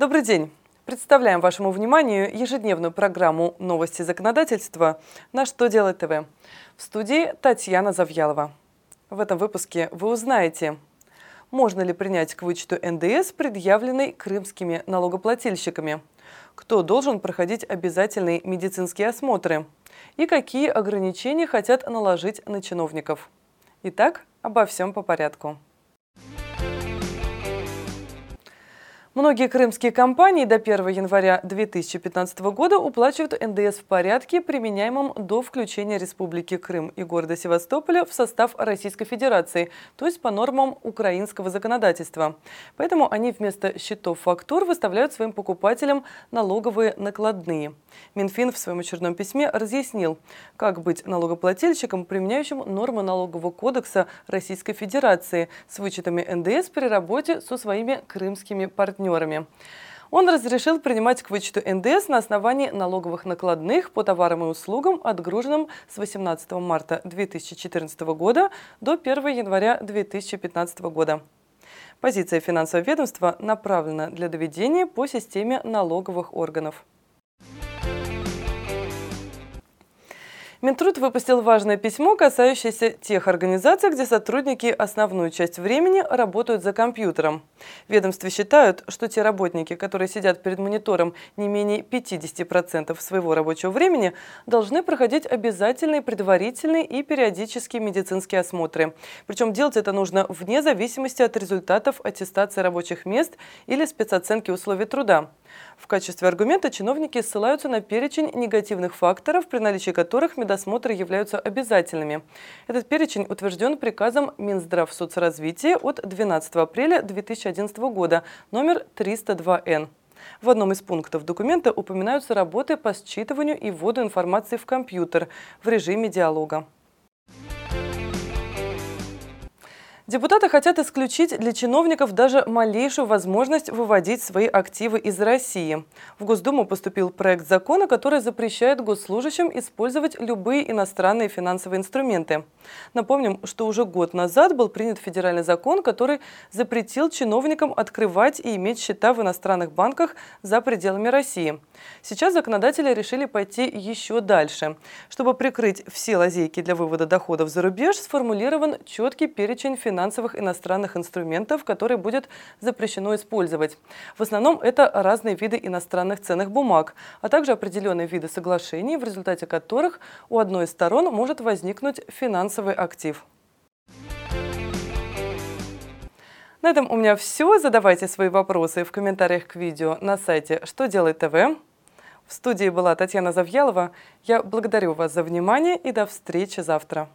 Добрый день! Представляем вашему вниманию ежедневную программу «Новости законодательства» на «Что делать ТВ». В студии Татьяна Завьялова. В этом выпуске вы узнаете, можно ли принять к вычету НДС, предъявленный крымскими налогоплательщиками, кто должен проходить обязательные медицинские осмотры и какие ограничения хотят наложить на чиновников. Итак, обо всем по порядку. Многие крымские компании до 1 января 2015 года уплачивают НДС в порядке, применяемом до включения Республики Крым и города Севастополя в состав Российской Федерации, то есть по нормам украинского законодательства. Поэтому они вместо счетов фактур выставляют своим покупателям налоговые накладные. Минфин в своем очередном письме разъяснил, как быть налогоплательщиком, применяющим нормы налогового кодекса Российской Федерации с вычетами НДС при работе со своими крымскими партнерами партнерами. Он разрешил принимать к вычету НДС на основании налоговых накладных по товарам и услугам, отгруженным с 18 марта 2014 года до 1 января 2015 года. Позиция финансового ведомства направлена для доведения по системе налоговых органов. Минтруд выпустил важное письмо, касающееся тех организаций, где сотрудники основную часть времени работают за компьютером. В ведомстве считают, что те работники, которые сидят перед монитором не менее 50% своего рабочего времени, должны проходить обязательные предварительные и периодические медицинские осмотры. Причем делать это нужно вне зависимости от результатов аттестации рабочих мест или спецоценки условий труда. В качестве аргумента чиновники ссылаются на перечень негативных факторов, при наличии которых медосмотры являются обязательными. Этот перечень утвержден приказом Минздрав соцразвития от 12 апреля 2011 года, номер 302Н. В одном из пунктов документа упоминаются работы по считыванию и вводу информации в компьютер в режиме диалога. Депутаты хотят исключить для чиновников даже малейшую возможность выводить свои активы из России. В Госдуму поступил проект закона, который запрещает госслужащим использовать любые иностранные финансовые инструменты. Напомним, что уже год назад был принят федеральный закон, который запретил чиновникам открывать и иметь счета в иностранных банках за пределами России. Сейчас законодатели решили пойти еще дальше. Чтобы прикрыть все лазейки для вывода доходов за рубеж, сформулирован четкий перечень финансовых финансовых иностранных инструментов, которые будет запрещено использовать. В основном это разные виды иностранных ценных бумаг, а также определенные виды соглашений, в результате которых у одной из сторон может возникнуть финансовый актив. На этом у меня все. Задавайте свои вопросы в комментариях к видео на сайте «Что делает ТВ». В студии была Татьяна Завьялова. Я благодарю вас за внимание и до встречи завтра.